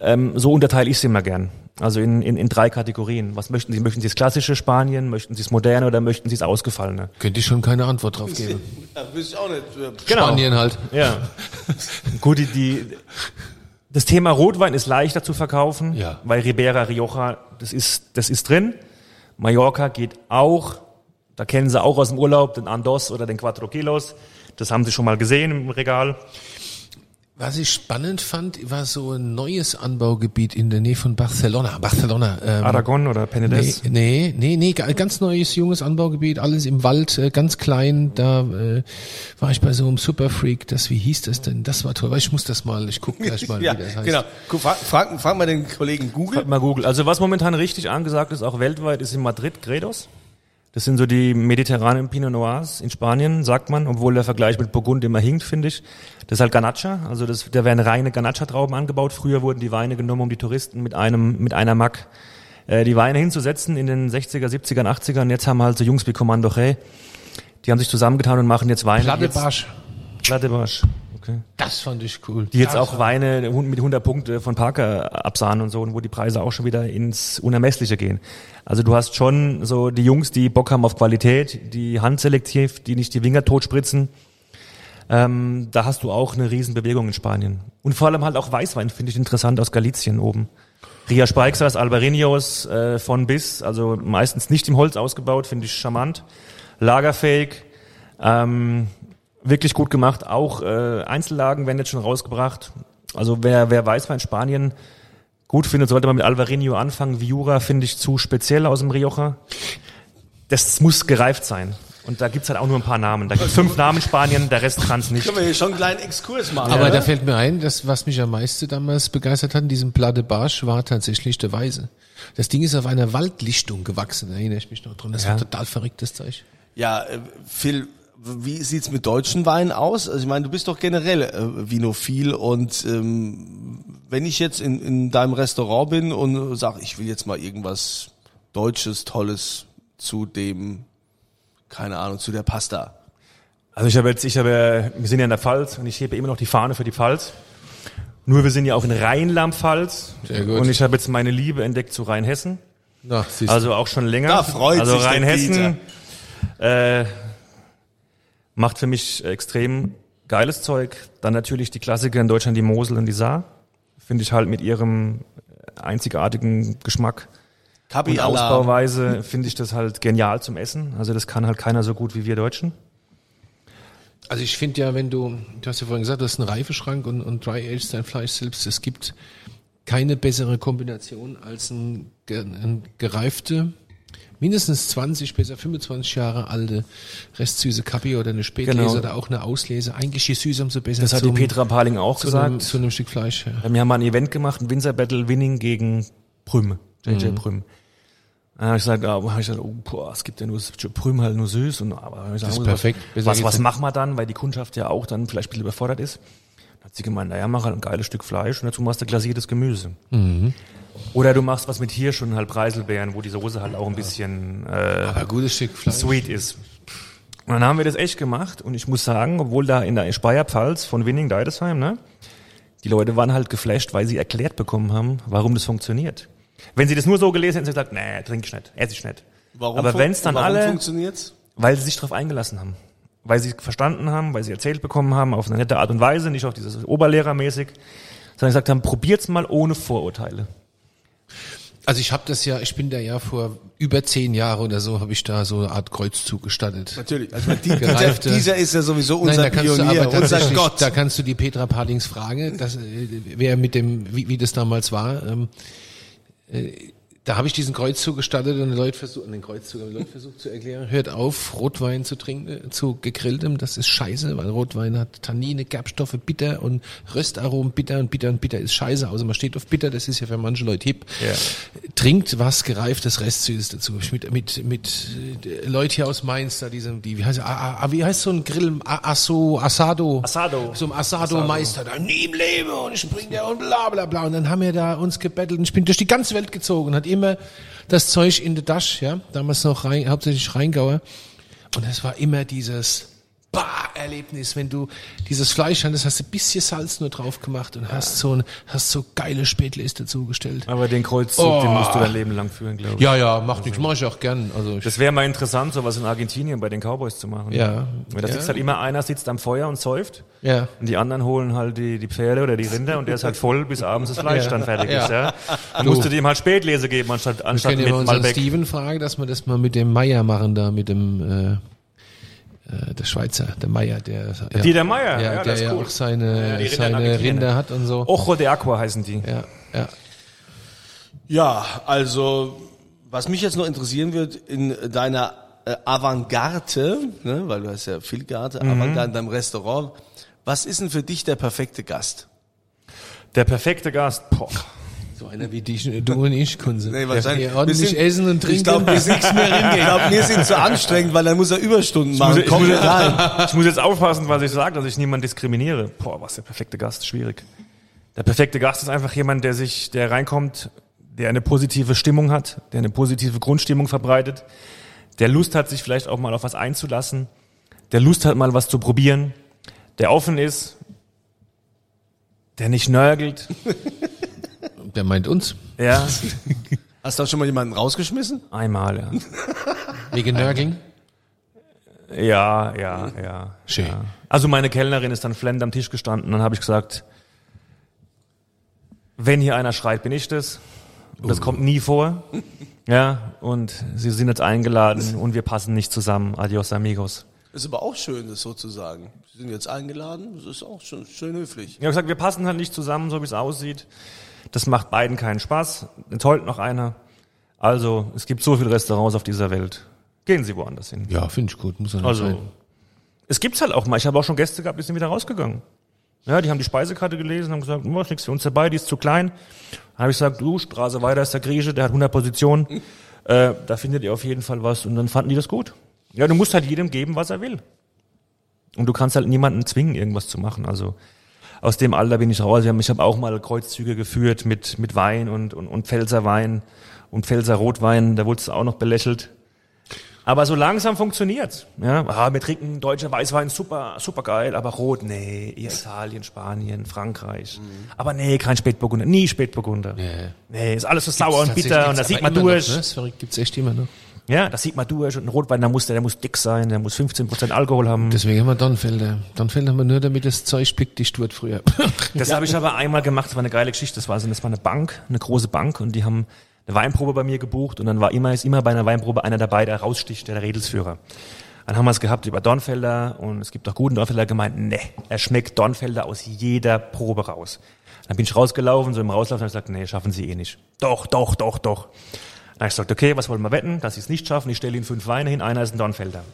Ähm, so unterteile ich es immer gern. Also in, in, in drei Kategorien. Was möchten Sie? Möchten Sie das klassische Spanien? Möchten Sie das moderne oder möchten Sie das ausgefallene? Könnte ich schon keine Antwort drauf geben. Ja, wüsste ich auch nicht. Genau. Spanien halt. Ja. Gut, die, die, das Thema Rotwein ist leichter zu verkaufen, Ja. weil Ribera Rioja, das ist, das ist drin. Mallorca geht auch. Da kennen Sie auch aus dem Urlaub den Andos oder den Quattro Kilos. Das haben Sie schon mal gesehen im Regal. Was ich spannend fand, war so ein neues Anbaugebiet in der Nähe von Barcelona. Barcelona. Ähm, Aragon oder Penedès. Nee, nee, nee, nee, ga- ganz neues, junges Anbaugebiet, alles im Wald, äh, ganz klein. Da äh, war ich bei so einem Superfreak, das, wie hieß das denn? Das war toll. Weil Ich muss das mal, ich gucke gleich mal, Ja, wie das heißt. genau. Guck, Frag, frag, frag mal den Kollegen Google. Frag mal Google. Also was momentan richtig angesagt ist, auch weltweit, ist in Madrid Gredos. Das sind so die mediterranen Pinot Noirs in Spanien, sagt man, obwohl der Vergleich mit Burgund immer hinkt, finde ich. Das ist halt Ganacha, also das, da werden reine Ganacha-Trauben angebaut. Früher wurden die Weine genommen, um die Touristen mit einem, mit einer Mack äh, die Weine hinzusetzen in den 60er, 70er, 80ern. Jetzt haben halt so Jungs wie Commando Hey, die haben sich zusammengetan und machen jetzt Weine. Platte jetzt, Barsch. Platte Barsch. Okay. Das fand ich cool. Die jetzt Das auch Weine mit 100 Punkte von Parker absahen und so, und wo die Preise auch schon wieder ins Unermessliche gehen. Also du hast schon so die Jungs, die Bock haben auf Qualität, die handselektiv, die nicht die Finger totspritzen. Ähm, da hast du auch eine Riesenbewegung in Spanien. Und vor allem halt auch Weißwein, finde ich interessant aus Galizien oben. Ria Speixers, Albariños äh, von bis, also meistens nicht im Holz ausgebaut, finde ich charmant. Lagerfähig, ähm, wirklich gut gemacht. Auch äh, Einzellagen werden jetzt schon rausgebracht. Also wer, wer Weißwein Spanien gut findet, sollte man mit Alvarinho anfangen. Viura finde ich zu speziell aus dem Rioja. Das muss gereift sein. Und da gibt's halt auch nur ein paar Namen. Da gibt's fünf Namen in Spanien, der Rest kann's nicht. Können wir hier schon einen kleinen Exkurs machen? Aber oder? da fällt mir ein, das, was mich am meisten damals begeistert hat, in diesem Plat de Barsch, war tatsächlich der Weise. Das Ding ist auf einer Waldlichtung gewachsen, da erinnere ich mich noch dran. Das Ja. war total verrücktes Zeug. Ja, äh, Phil, wie sieht's mit deutschen Weinen aus? Also ich meine, du bist doch generell äh, vinophil und ähm, wenn ich jetzt in, in deinem Restaurant bin und sag, ich will jetzt mal irgendwas Deutsches, Tolles zu dem, keine Ahnung, zu der Pasta. Also ich habe jetzt, ich habe, wir sind ja in der Pfalz und ich hebe immer noch die Fahne für die Pfalz. Nur wir sind ja auch in Rheinland-Pfalz. Sehr gut. Und ich habe jetzt meine Liebe entdeckt zu Rheinhessen. Na, siehst Also auch schon länger. Da freut also sich der Rheinhessen äh, macht für mich extrem geiles Zeug. Dann natürlich die Klassiker in Deutschland, die Mosel und die Saar. Finde ich halt mit ihrem einzigartigen Geschmack und Kabi-Alarm. Ausbauweise finde ich das halt genial zum Essen. Also das kann halt keiner so gut wie wir Deutschen. Also ich finde ja, wenn du, du hast ja vorhin gesagt, du hast einen Reifeschrank und, und Dry Age dein Fleisch selbst. Es gibt keine bessere Kombination als ein, ein gereifte, mindestens 20, besser 25 Jahre alte restsüße Kapi oder eine Spätlese Genau. oder auch eine Auslese. Eigentlich je süßer, umso besser. Das hat die zum- Petra Paling auch zu einem, gesagt. zu einem Stück Fleisch. Ja. Wir haben mal ein Event gemacht, ein Winzer Battle Winning gegen Prüm, JJ Prüm. Dann habe ich gesagt, ah, hab ich gesagt oh, boah, es gibt ja nur Prüm halt nur süß und aber ich gesagt, ist was- perfekt. Was, was nicht. machen wir dann, weil die Kundschaft ja auch dann vielleicht ein bisschen überfordert ist. Dann hat sie gemeint, naja, mach halt ein geiles Stück Fleisch und dazu machst du glasiertes Gemüse. Oder du machst was mit Hirsch und halt Preiselbeeren, wo die Soße halt auch ein bisschen äh, sweet ist. Und dann haben wir das echt gemacht und ich muss sagen, obwohl da in der Speyer-Pfalz von Winning Deidesheim, ne, die Leute waren halt geflasht, weil sie erklärt bekommen haben, warum das funktioniert. Wenn sie das nur so gelesen hätten, sie gesagt, nee, trink ich nicht, ess ich nicht. Warum Aber wenn es dann warum alle, funktioniert's? weil sie sich darauf eingelassen haben. Weil sie verstanden haben, weil sie erzählt bekommen haben, auf eine nette Art und Weise, nicht auf dieses Oberlehrermäßig, sondern gesagt haben, probiert's mal ohne Vorurteile. Also ich habe das ja, ich bin da ja vor über zehn Jahren oder so, habe ich da so eine Art Kreuzzug gestattet. Natürlich. Also die, dieser, Gereifte- dieser ist ja sowieso Nein, unser kannst Pionier, unser Gott. da kannst du die Petra Pardings fragen, das, äh, wer mit dem, wie, wie das damals war. Ähm, äh, da habe ich diesen Kreuzzug gestattet und die Leute versuchen, den Kreuzzug, haben die Leute versucht zu erklären, hört auf, Rotwein zu trinken, äh, zu gegrilltem, das ist scheiße, weil Rotwein hat Tannine, Gerbstoffe, bitter und Röstaromen, bitter und bitter und bitter ist scheiße, außer man steht auf bitter, das ist ja für manche Leute hip. Ja. Trinkt was gereiftes Restsüßes dazu. Ich Mit, mit, mit äh, Leute hier aus Mainz, da diesem, die, wie heißt, ah, ah, wie heißt so ein Grill, Ah, Asso, Asado. Asado. So ein Asado-Meister, da nie im Leben und ich bring der und bla bla bla. Und dann haben wir da uns gebettelt und ich bin durch die ganze Welt gezogen und hat immer das Zeug in der Tasche, ja, damals noch rein, hauptsächlich Rheingauer. Und es war immer dieses Bah-Erlebnis, wenn du dieses Fleisch hattest, hast du ein bisschen Salz nur drauf gemacht und hast so ein, hast so geile Spätles dazugestellt. Aber den Kreuzzug, Oh. den musst du dein Leben lang führen, glaube ich. Ja, ja, macht nichts, mach ich auch gern. Also Das wäre mal interessant, sowas in Argentinien bei den Cowboys zu machen. Ja. Weil da Ja. sitzt halt immer einer sitzt am Feuer und säuft. ja. Und die anderen holen halt die, die Pferde oder die Rinder und der ist halt voll, bis abends das Fleisch Ja. dann fertig Ja. ist, ja. Dann Du. musst du dem halt Spätlese geben, anstatt, anstatt mit wir unseren Malbec. Steven fragen, dass wir das mal mit dem Meier machen da, mit dem, äh, der Schweizer, der Meier, der, ja, Dieter Meier, ja, ja, der das ist ja cool. auch seine, Ja, die Rinder in seine Argentinien. Rinder hat und so. Ojo de Aqua heißen die. Ja, ja. Ja, also was mich jetzt noch interessieren wird in deiner äh, Avantgarde, ne, weil du hast ja viel Garde, Mhm. Avantgarde in deinem Restaurant. Was ist denn für dich der perfekte Gast? Der perfekte Gast. Boah. So einer wie dich, du und ich, Kunze. Nee, wahrscheinlich. Der ordentlich Wir sind- essen und trinken. Ich glaube, wir sind mehr Ich glaube, wir sind zu anstrengend, weil dann muss er Überstunden machen. ich, Komm muss, rein. ich muss jetzt aufpassen, was ich sage, dass ich niemanden diskriminiere. Boah, was ist der perfekte Gast? Schwierig. Der perfekte Gast ist einfach jemand, der sich, der reinkommt, der eine positive Stimmung hat, der eine positive Grundstimmung verbreitet, der Lust hat, sich vielleicht auch mal auf was einzulassen, der Lust hat, mal was zu probieren, der offen ist, der nicht nörgelt, Der meint uns. ja, Hast du auch schon mal jemanden rausgeschmissen? einmal, ja. Wegen Nörgeln. Ja, ja, ja. Schön. Ja. Also meine Kellnerin ist dann flend am Tisch gestanden, dann habe ich gesagt, wenn hier einer schreit, bin ich das. Und das kommt nie vor. Ja, und sie sind jetzt eingeladen und wir passen nicht zusammen. Adios amigos. Ist aber auch schön, das so zu sagen. Sie sind jetzt eingeladen, das ist auch schon schön höflich. Ich habe gesagt, wir passen halt nicht zusammen, so wie es aussieht. Das macht beiden keinen Spaß. Jetzt heult noch einer. Also, es gibt so viele Restaurants auf dieser Welt. Gehen Sie woanders hin. Ja, finde ich gut, muss er nicht Also, sein. es gibt's halt auch mal. Ich habe auch schon Gäste gehabt, die sind wieder rausgegangen. Ja, die haben die Speisekarte gelesen, haben gesagt, ist nichts für uns dabei, die ist zu klein. Dann habe ich gesagt, du, Straße weiter ist der Grieche, der hat 100 Positionen. Äh, da findet ihr auf jeden Fall was. Und dann fanden die das gut. Ja, du musst halt jedem geben, was er will. Und du kannst halt niemanden zwingen, irgendwas zu machen. Also aus dem Alter bin ich raus. Ich habe auch mal Kreuzzüge geführt mit, mit Wein und, und, und Pfälzer Wein und Pfälzer Rotwein. Da wurde es auch noch belächelt. Aber so langsam funktioniert's. Ja, ah, wir trinken deutscher Weißwein, super, super geil, aber rot, nee, Italien, Spanien, Frankreich. Aber nee, kein Spätburgunder, nie Spätburgunder. Ja. Nee, ist alles so sauer und bitter und da sieht man durch. Noch, ne? Das gibt's echt immer noch. Ja, das sieht man durch und ein Rotwein, der muss, der, der muss dick sein, der muss 15% Alkohol haben. Das, Deswegen haben wir Donfelder. Donfelder haben wir nur, damit das Zeug blickdicht wird früher. habe ich aber einmal gemacht, das war eine geile Geschichte. Das war, so- das war eine Bank, eine große Bank und die haben eine Weinprobe bei mir gebucht und dann war immer, ist immer bei einer Weinprobe einer dabei, der raussticht, der Redelsführer. Dann haben wir es gehabt über Dornfelder und es gibt auch guten Dornfelder gemeint, ne, er schmeckt Dornfelder aus jeder Probe raus. Dann bin ich rausgelaufen, so im Rauslaufen, habe ich gesagt, nee, schaffen Sie eh nicht. Doch, doch, doch, doch. Dann habe ich gesagt, okay, was wollen wir wetten, dass Sie es nicht schaffen? Ich stelle Ihnen fünf Weine hin, einer ist ein Dornfelder.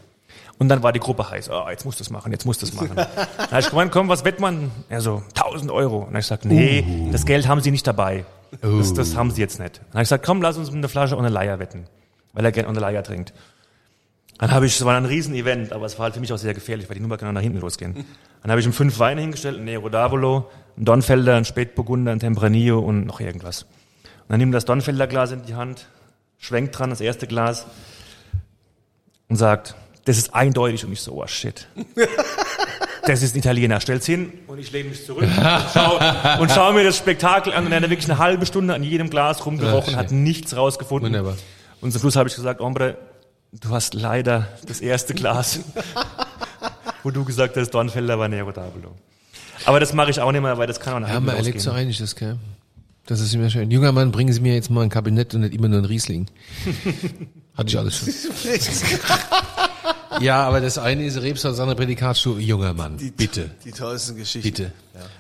Und dann war die Gruppe heiß. Oh, jetzt musst du es machen, jetzt musst du es machen. Dann habe ich gemeint, komm, was wett man? Er so, 1000 Euro. Und dann habe ich gesagt, nee, das Geld haben Sie nicht dabei. Das, das haben Sie jetzt nicht. Dann habe ich gesagt, komm, lass uns eine Flasche ohne Leier wetten. Weil er gerne ohne Leier trinkt. Dann habe ich, es war ein Riesen-Event, aber es war halt für mich auch sehr gefährlich, weil die Nummer kann nach hinten losgehen. Dann habe ich ihm fünf Weine hingestellt, ein Nero d'Avolo, ein Donfelder, ein Spätburgunder, ein Tempranillo und noch irgendwas. Und dann nimmt das Donfelder Glas in die Hand, schwenkt dran das erste Glas und sagt, das ist eindeutig und ich so, oh shit. Das ist ein Italiener. Stell's hin und ich lehne mich zurück und schau, und schau mir das Spektakel an und er hat wirklich eine halbe Stunde an jedem Glas rumgerochen, Ach, hat nichts rausgefunden. Wunderbar. Und zum Schluss habe ich gesagt, Ombre, du hast leider das erste Glas, wo du gesagt hast, Dornfelder war Nero d'Avolo. Aber das mache ich auch nicht mehr, weil das kann auch nach Ja, man erlebt so einiges, gell? Das ist immer schön. Junger Mann, bringen Sie mir jetzt mal ein Kabinett und nicht immer nur ein Riesling. Hatte ich alles schon. ja, aber das eine ist Rebs, das andere Prädikatstufe. Junger Mann, bitte, Die tollsten Geschichten. bitte.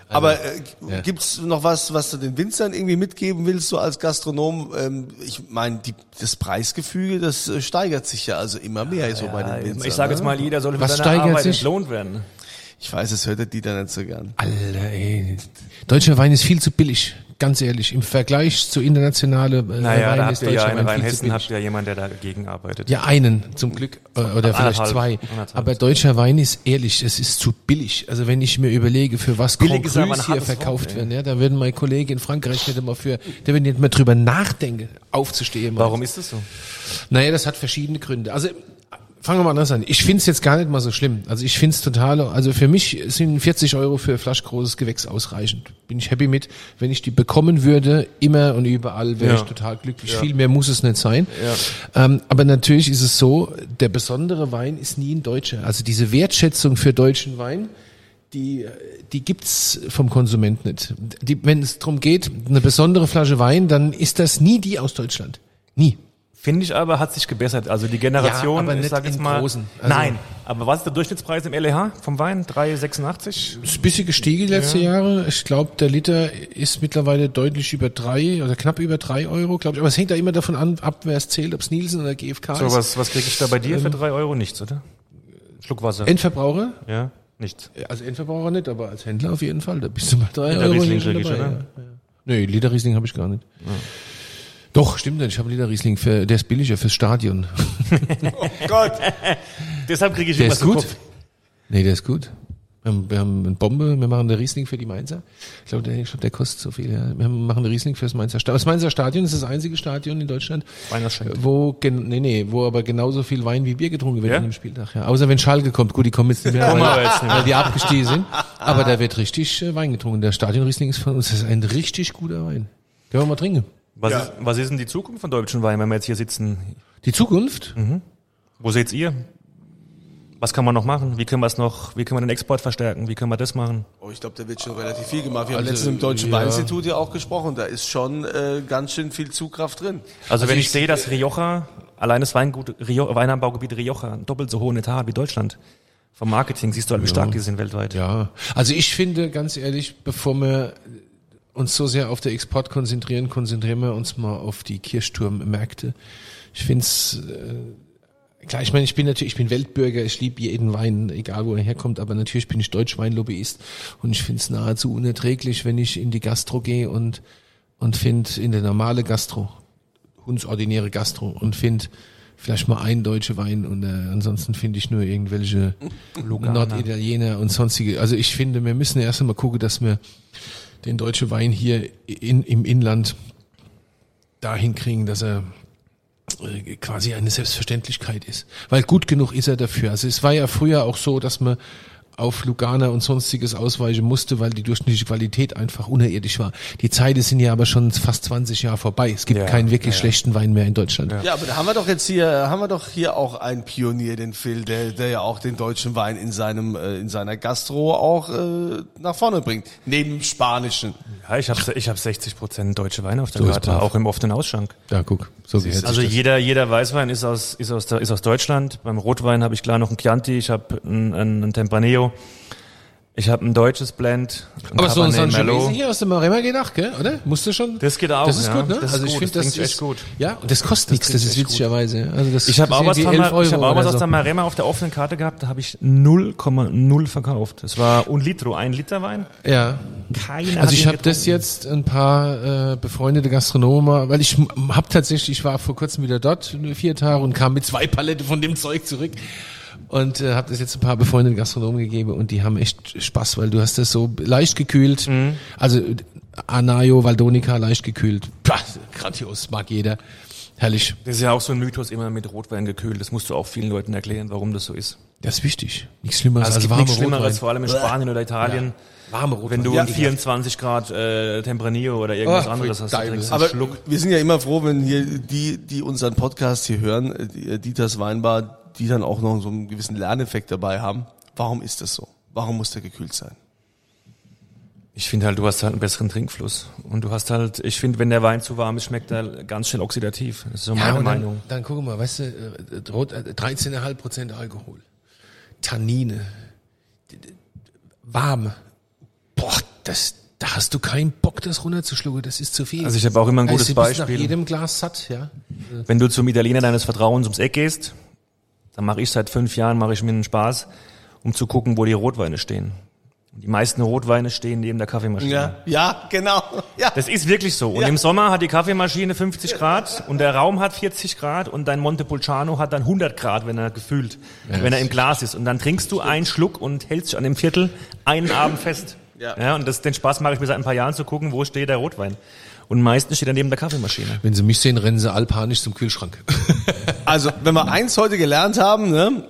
Aber äh, ja. gibt's noch was, was du den Winzern irgendwie mitgeben willst, so als Gastronom? Ähm, ich meine, das Preisgefüge, das äh, steigert sich ja also immer mehr so bei den Winzern. ich sage jetzt ne? mal, jeder soll für Was seine Arbeit sich? entlohnt werden. Ich weiß, es hört der Dieter nicht so gern. Alter, ey. Deutscher Wein ist viel zu billig. Ganz ehrlich, im Vergleich zu internationale äh, Naja, Wein da ist habt ihr ja in Rheinhessen habt ihr jemand, der dagegen arbeitet. Ja, einen zum Glück äh, oder vielleicht zwei. Aber deutscher Wein ist ehrlich, es ist zu billig. Also wenn ich mir überlege, für was Grand Crus hier verkauft Wort, werden, ja, da würden meine Kollegen in Frankreich nicht immer für, der würden nicht mehr drüber nachdenken, aufzustehen. Warum ist das so? Naja, das hat verschiedene Gründe. Also fangen wir mal anders an. Ich finde es jetzt gar nicht mal so schlimm. Also ich finde es total, also für mich sind 40 Euro für flaschgroßes Gewächs ausreichend. Bin ich happy mit. Wenn ich die bekommen würde, immer und überall, wäre Ja. ich total glücklich. Viel mehr muss es nicht sein. Ja. Ähm, aber natürlich ist es so, der besondere Wein ist nie ein deutscher. Also diese Wertschätzung für deutschen Wein, die, die gibt's vom Konsument nicht. Die, wenn es darum geht, eine besondere Flasche Wein, dann ist das nie die aus Deutschland. Nie. Finde ich aber, hat sich gebessert. Also die Generation, Ja, aber ich nicht sag jetzt mal. Großen. Also- Nein, aber was ist der Durchschnittspreis im LEH vom Wein? 3,86? ist ein bisschen gestiegen die letzten Jahre. Ich glaube, der Liter ist mittlerweile deutlich über drei oder knapp über drei Euro, glaube ich. Aber es hängt da immer davon an, ab wer es zählt, ob es Nielsen oder GfK So, ist. was, was kriege ich da bei dir für drei Euro? Nichts, oder? Schluck Wasser. Endverbraucher? ja, nichts. Also Endverbraucher nicht, aber als Händler auf jeden Fall. Da bist du mal drei Liter Euro Riesling schon krieg ich, dabei. oder? Ja, ja. Nee, Liter Riesling habe ich gar nicht. Doch, stimmt nicht. Ich habe Liter Riesling für, der ist billiger fürs Stadion. Oh Gott. Deshalb kriege ich Der immer ist so gut? Kopf. Nee, der ist gut. Wir haben, wir haben eine Bombe, wir machen eine Riesling für die Mainzer. Ich glaube, der, ich glaub, der kostet so viel. Ja. Wir machen eine Riesling fürs Mainzer Stadion. Das Mainzer Stadion ist das einzige Stadion in Deutschland, wo, nee, nee, wo aber genauso viel Wein wie Bier getrunken wird Ja? an dem Spieltag. Ja. Außer wenn Schalke kommt. Gut, die kommen jetzt nicht mehr, weil, nicht mehr. weil die abgestiegen sind. Aber da wird richtig äh, Wein getrunken. Der Stadionriesling ist von uns das ist ein richtig guter Wein. Können wir mal trinken. Was, Ja. ist, was ist denn die Zukunft von deutschen Wein, wenn wir jetzt hier sitzen? Die Zukunft? Wo seht ihr? Was kann man noch machen? Wie können wir es noch, wie können wir den Export verstärken? Wie können wir das machen? Oh, ich glaube, da wird schon relativ viel gemacht. Wir haben Also, letztens im Deutschen ja. Weininstitut ja auch gesprochen. Da ist schon äh, ganz schön viel Zugkraft drin. Also, wenn ich- ich, sehe, dass Rioja, allein das Weingut, Rio, Weinanbaugebiet Rioja, einen doppelt so hohen Etat hat wie Deutschland. Vom Marketing siehst du halt, wie stark die sind weltweit. Ja, also ich finde, ganz ehrlich, bevor wir uns so sehr auf den Export konzentrieren, konzentrieren wir uns mal auf die Kirchturmmärkte. Ich finde es, äh, klar, ich meine, ich bin natürlich, ich bin Weltbürger, ich liebe jeden Wein, egal wo er herkommt, aber natürlich bin ich Deutschweinlobbyist und ich finde es nahezu unerträglich, wenn ich in die Gastro gehe und, und finde in der normale Gastro, hundsordinäre Gastro und finde vielleicht mal einen deutsche Wein und äh, ansonsten finde ich nur irgendwelche Norditaliener und sonstige. Also ich finde, wir müssen erst einmal gucken, dass wir den deutschen Wein hier in, im Inland dahin kriegen, dass er äh, quasi eine Selbstverständlichkeit ist. Weil gut genug ist er dafür. Also es war ja früher auch so, dass man auf Lugana und sonstiges ausweichen musste, weil die durchschnittliche Qualität einfach unerirdisch war. Die Zeiten sind ja aber schon fast 20 Jahre vorbei. Es gibt Ja, keinen wirklich ja, ja. schlechten Wein mehr in Deutschland. Ja, aber da haben wir doch jetzt hier, haben wir doch hier auch einen Pionier, den Phil, der, der ja auch den deutschen Wein in seinem, äh, in seiner Gastro auch äh, nach vorne bringt. Neben Spanischen. Ja, ich habe ich hab 60 Prozent deutsche Weine auf der So Karte, auch im offenen Ausschank. Ja, guck, so gehört Also sich das. jeder, jeder Weißwein ist aus, ist aus, der, ist aus Deutschland. Beim Rotwein habe ich klar noch einen Chianti, ich habe einen, einen, einen Tempranillo, ich habe ein deutsches Blend. ein Aber so ein Cabernet Sangiovese hier aus dem Maremma geht auch, gell? Oder? Musste schon. Das geht auch, Das ist ja. gut, ne? Das ist also ich finde, das das echt gut. Ja, und das kostet nichts. Das ist witzigerweise. Also das Ich habe auch was, die von, 11 Ma- ich hab auch was aus der Maremma auf der offenen Karte gehabt, da habe ich 0,0 verkauft. Das war un Litro, ein Liter Wein. Ja. Keiner Also ich habe das jetzt ein paar äh, befreundete Gastronomen, weil ich habe tatsächlich, ich war vor kurzem wieder dort, vier Tage und kam mit zwei Palette von dem Zeug zurück und äh, habe das jetzt ein paar befreundete Gastronomen gegeben und die haben echt Spaß, weil du hast das so leicht gekühlt, Mhm. also Anayo, Valdonica leicht gekühlt, Pah, grandios, mag jeder, herrlich. Das ist ja auch so ein Mythos, immer mit Rotwein gekühlt. Das musst du auch vielen Leuten erklären, warum das so ist. Das ist wichtig, nichts Schlimmeres Also es als gibt warme nichts Schlimmeres, Rotwein. vor allem in Spanien oder Italien. Warme Rotwein. Wenn du Ja. 24 Grad äh, Tempranillo oder irgendwas Oh, anderes hast, Deibel. trinkst Aber Schluck. wir sind ja immer froh, wenn hier die, die unseren Podcast hier hören, äh, die, äh, Dieters Weinbar, die dann auch noch so einen gewissen Lerneffekt dabei haben. Warum ist das so? Warum muss der gekühlt sein? Ich finde halt, du hast halt einen besseren Trinkfluss. Und du hast halt, ich finde, wenn der Wein zu warm ist, schmeckt er ganz schnell oxidativ. Das ist so meine und dann, Meinung. dann guck mal, weißt du, äh, rot, äh, 13,5 Prozent Alkohol. Tannine. Warm. Boah, das, da hast du keinen Bock, das runterzuschlucken. Das ist zu viel. Also ich habe auch immer ein gutes Also du bist Beispiel. nach jedem Glas satt, ja. Wenn du zum Italiener deines Vertrauens ums Eck gehst, dann mache ich seit fünf Jahren, mache ich mir einen Spaß, um zu gucken, wo die Rotweine stehen. Und die meisten Rotweine stehen neben der Kaffeemaschine. Ja, ja, genau. Ja. Das ist wirklich so. Und Ja. im Sommer hat die Kaffeemaschine 50 Grad und der Raum hat 40 Grad und dein Montepulciano hat dann 100 Grad, wenn er gefühlt, wenn er im Glas ist. Und dann trinkst du einen Schluck und hältst dich an dem Viertel einen Abend fest. Ja. ja und das, den Spaß mache ich mir seit ein paar Jahren zu gucken, wo steht der Rotwein. Und meistens steht er neben der Kaffeemaschine. Wenn sie mich sehen, rennen sie alpanisch zum Kühlschrank. Also, wenn wir eins heute gelernt haben, ne?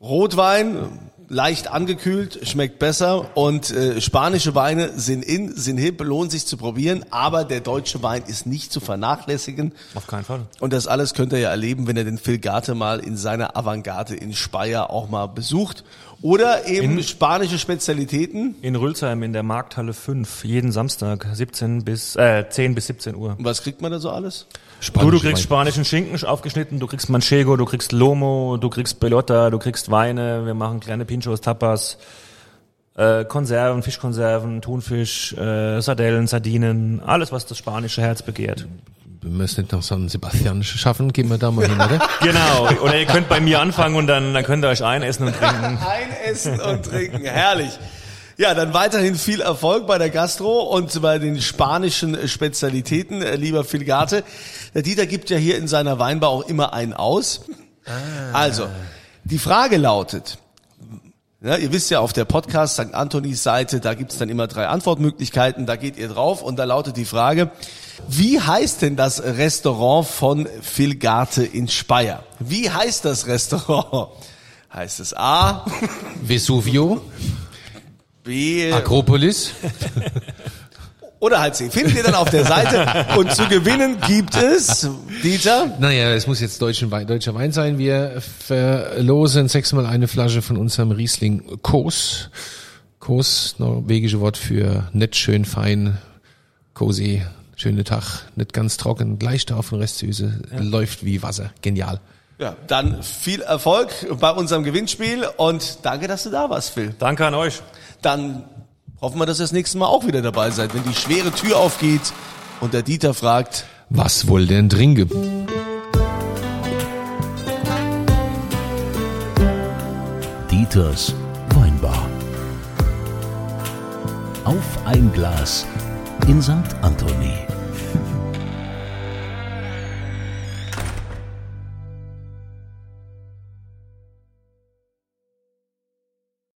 Rotwein, leicht angekühlt, schmeckt besser und äh, spanische Weine sind in, sind hip, lohnt sich zu probieren, aber der deutsche Wein ist nicht zu vernachlässigen. Auf keinen Fall. Und das alles könnt ihr ja erleben, wenn ihr den Phil Garte mal in seiner Avantgarde in Speyer auch mal besucht. Oder eben spanische Spezialitäten. In Rülsheim in der Markthalle 5, jeden Samstag, 17 bis, äh, 10 bis 17 Uhr. Was kriegt man da so alles? Du, du kriegst spanischen Schinken aufgeschnitten, du kriegst Manchego, du kriegst Lomo, du kriegst Bellotta, du kriegst Weine, wir machen kleine Pinchos, Tapas, äh, Konserven, Fischkonserven, Thunfisch, äh, Sardellen, Sardinen, alles, was das spanische Herz begehrt. Wir es nicht nach San Sebastian schaffen, gehen wir da mal hin, oder? Genau, oder ihr könnt bei mir anfangen und dann, dann könnt ihr euch einessen und trinken. Einessen und trinken, herrlich. Ja, dann weiterhin viel Erfolg bei der Gastro und bei den spanischen Spezialitäten, äh, lieber Phil Garte. Der Dieter gibt ja hier in seiner Weinbar auch immer einen aus. Also, die Frage lautet, ja, ihr wisst ja, auf der Podcast St. Antonis Seite, da gibt's dann immer drei Antwortmöglichkeiten, da geht ihr drauf und da lautet die Frage, wie heißt denn das Restaurant von Phil Garte in Speyer? Wie heißt das Restaurant? Heißt es A, Vesuvio, B Akropolis. oder halt C? Findet ihr dann auf der Seite und zu gewinnen gibt es, Dieter, Naja, es muss jetzt deutschen Wein, deutscher Wein sein. Wir verlosen sechsmal eine Flasche von unserem Riesling Kos. Kos, norwegische Wort für nett, schön, fein, cozy, schöne Tag, nicht ganz trocken, Gleichstoff und Restsüße, läuft wie Wasser. Genial. ja, dann viel Erfolg bei unserem Gewinnspiel und danke, dass du da warst, Phil. Danke an euch. Dann hoffen wir, dass ihr das nächste Mal auch wieder dabei seid, wenn die schwere Tür aufgeht und der Dieter fragt, Was wohl denn trinke? Dieters Weinbar. Auf ein Glas in St. Anthony.